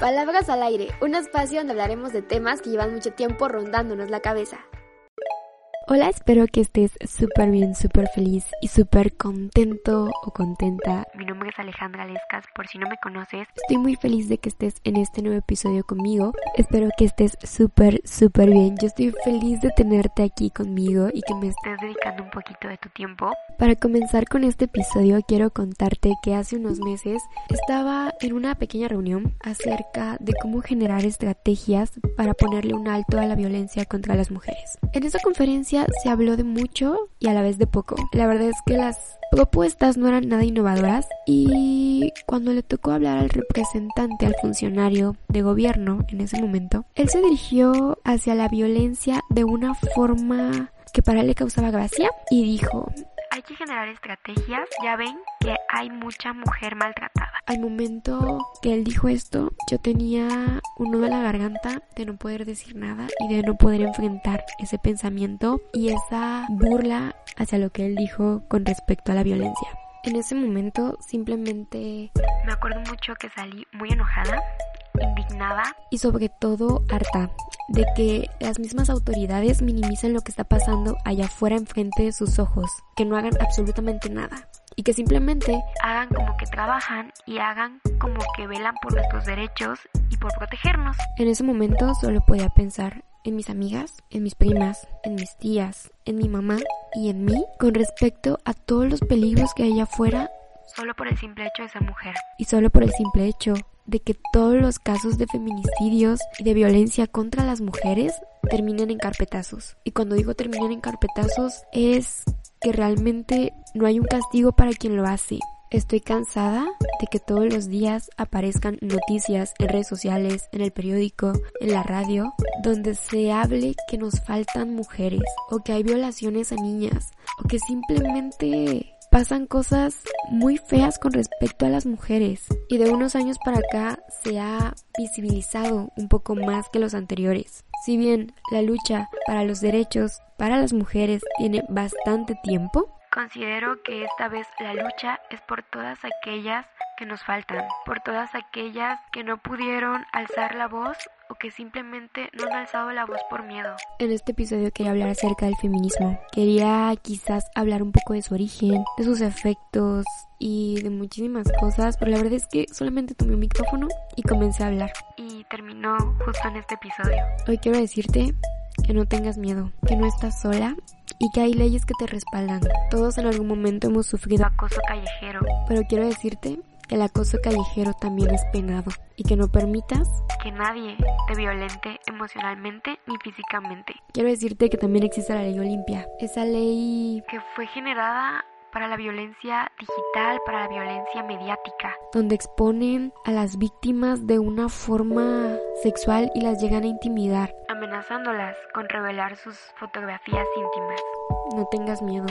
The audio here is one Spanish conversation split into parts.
Palabras al aire, un espacio donde hablaremos de temas que llevan mucho tiempo rondándonos la cabeza. Hola, espero que estés súper bien, súper feliz y súper contento o contenta. Mi nombre es Alejandra Lescas, por si no me conoces. Estoy muy feliz de que estés en este nuevo episodio conmigo. Espero que estés súper, súper bien. Yo estoy feliz de tenerte aquí conmigo y que me estés dedicando un poquito de tu tiempo. Para comenzar con este episodio, quiero contarte que hace unos meses estaba en una pequeña reunión acerca de cómo generar estrategias para ponerle un alto a la violencia contra las mujeres. En esa conferencia se habló de mucho y a la vez de poco. La verdad es que las propuestas no eran nada innovadoras y cuando le tocó hablar al representante, al funcionario de gobierno en ese momento, él se dirigió hacia la violencia de una forma que para él le causaba gracia y dijo, hay que generar estrategias. Ya ven que hay mucha mujer maltratada. Al momento que él dijo esto, yo tenía un nudo en la garganta de no poder decir nada y de no poder enfrentar ese pensamiento y esa burla hacia lo que él dijo con respecto a la violencia. En ese momento simplemente me acuerdo mucho que salí muy enojada indignada y sobre todo harta de que las mismas autoridades minimicen lo que está pasando allá afuera enfrente de sus ojos, que no hagan absolutamente nada y que simplemente hagan como que trabajan y hagan como que velan por nuestros derechos y por protegernos. En ese momento solo podía pensar en mis amigas, en mis primas, en mis tías, en mi mamá y en mí con respecto a todos los peligros que hay allá afuera solo por el simple hecho de ser mujer. Y solo por el simple hecho de que todos los casos de feminicidios y de violencia contra las mujeres terminen en carpetazos. Y cuando digo terminen en carpetazos es que realmente no hay un castigo para quien lo hace. Estoy cansada de que todos los días aparezcan noticias en redes sociales, en el periódico, en la radio, donde se hable que nos faltan mujeres o que hay violaciones a niñas o que simplemente pasan cosas muy feas con respecto a las mujeres y de unos años para acá se ha visibilizado un poco más que los anteriores. Si bien la lucha para los derechos para las mujeres tiene bastante tiempo, considero que esta vez la lucha es por todas aquellas que nos faltan, por todas aquellas que no pudieron alzar la voz o que simplemente no han alzado la voz por miedo. En este episodio quería hablar acerca del feminismo. Quería quizás hablar un poco de su origen, de sus efectos y de muchísimas cosas, pero la verdad es que solamente tomé un micrófono y comencé a hablar. Y terminó justo en este episodio. Hoy quiero decirte que no tengas miedo, que no estás sola y que hay leyes que te respaldan. Todos en algún momento hemos sufrido acoso callejero, pero quiero decirte el acoso callejero también es penado y que no permitas que nadie te violente emocionalmente ni físicamente. Quiero decirte que también existe la ley Olimpia, esa ley que fue generada para la violencia digital, para la violencia mediática, donde exponen a las víctimas de una forma sexual y las llegan a intimidar, amenazándolas con revelar sus fotografías íntimas. No tengas miedo,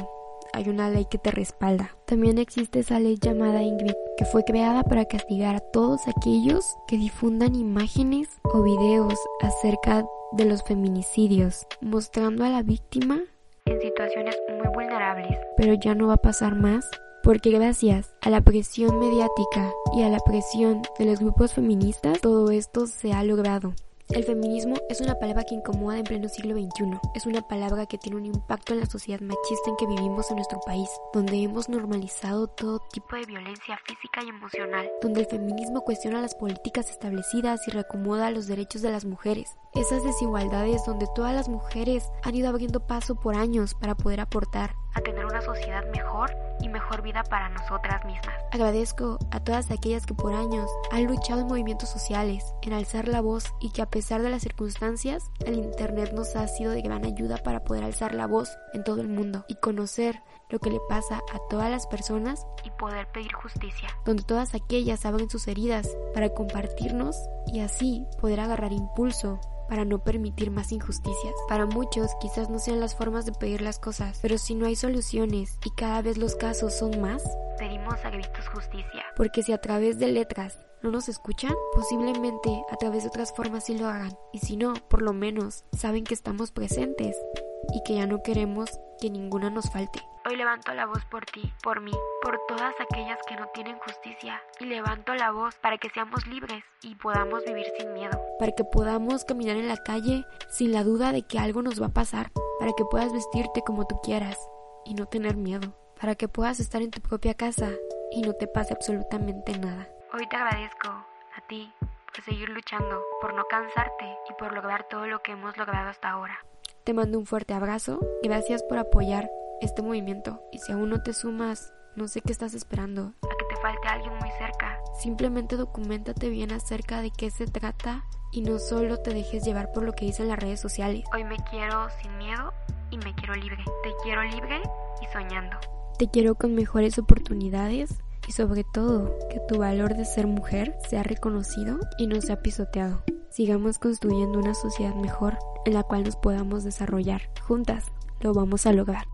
hay una ley que te respalda. También existe esa ley llamada Ingrid, que fue creada para castigar a todos aquellos que difundan imágenes o videos acerca de los feminicidios, mostrando a la víctima en situaciones muy vulnerables. Pero ya no va a pasar más porque gracias a la presión mediática y a la presión de los grupos feministas, todo esto se ha logrado. El feminismo es una palabra que incomoda en pleno siglo XXI. Es una palabra que tiene un impacto en la sociedad machista en que vivimos en nuestro país, donde hemos normalizado todo tipo de violencia física y emocional, donde el feminismo cuestiona las políticas establecidas y reacomoda los derechos de las mujeres. Esas desigualdades donde todas las mujeres han ido abriendo paso por años para poder aportar a tener una sociedad mejor y mejor vida para nosotras mismas. Agradezco a todas aquellas que por años han luchado en movimientos sociales, en alzar la voz y que a pesar de las circunstancias, el Internet nos ha sido de gran ayuda para poder alzar la voz en todo el mundo y conocer lo que le pasa a todas las personas y poder pedir justicia, donde todas aquellas abren sus heridas para compartirnos y así poder agarrar impulso para no permitir más injusticias. Para muchos quizás no sean las formas de pedir las cosas, pero si no hay soluciones y cada vez los casos son más, pedimos a gritos justicia. Porque si a través de letras no nos escuchan, posiblemente a través de otras formas sí lo hagan. Y si no, por lo menos saben que estamos presentes y que ya no queremos que ninguna nos falte. Hoy levanto la voz por ti, por mí, por todas aquellas que no tienen justicia. Y levanto la voz para que seamos libres y podamos vivir sin miedo. Para que podamos caminar en la calle sin la duda de que algo nos va a pasar. Para que puedas vestirte como tú quieras y no tener miedo. Para que puedas estar en tu propia casa y no te pase absolutamente nada. Hoy te agradezco a ti por seguir luchando, por no cansarte y por lograr todo lo que hemos logrado hasta ahora. Te mando un fuerte abrazo y gracias por apoyar este movimiento. Y si aún no te sumas, no sé qué estás esperando. A que te falte alguien muy cerca. Simplemente documentate bien acerca de qué se trata y no solo te dejes llevar por lo que dicen las redes sociales. Hoy me quiero sin miedo y me quiero libre. Te quiero libre y soñando. Te quiero con mejores oportunidades y sobre todo que tu valor de ser mujer sea reconocido y no sea pisoteado. Sigamos construyendo una sociedad mejor en la cual nos podamos desarrollar. Juntas lo vamos a lograr.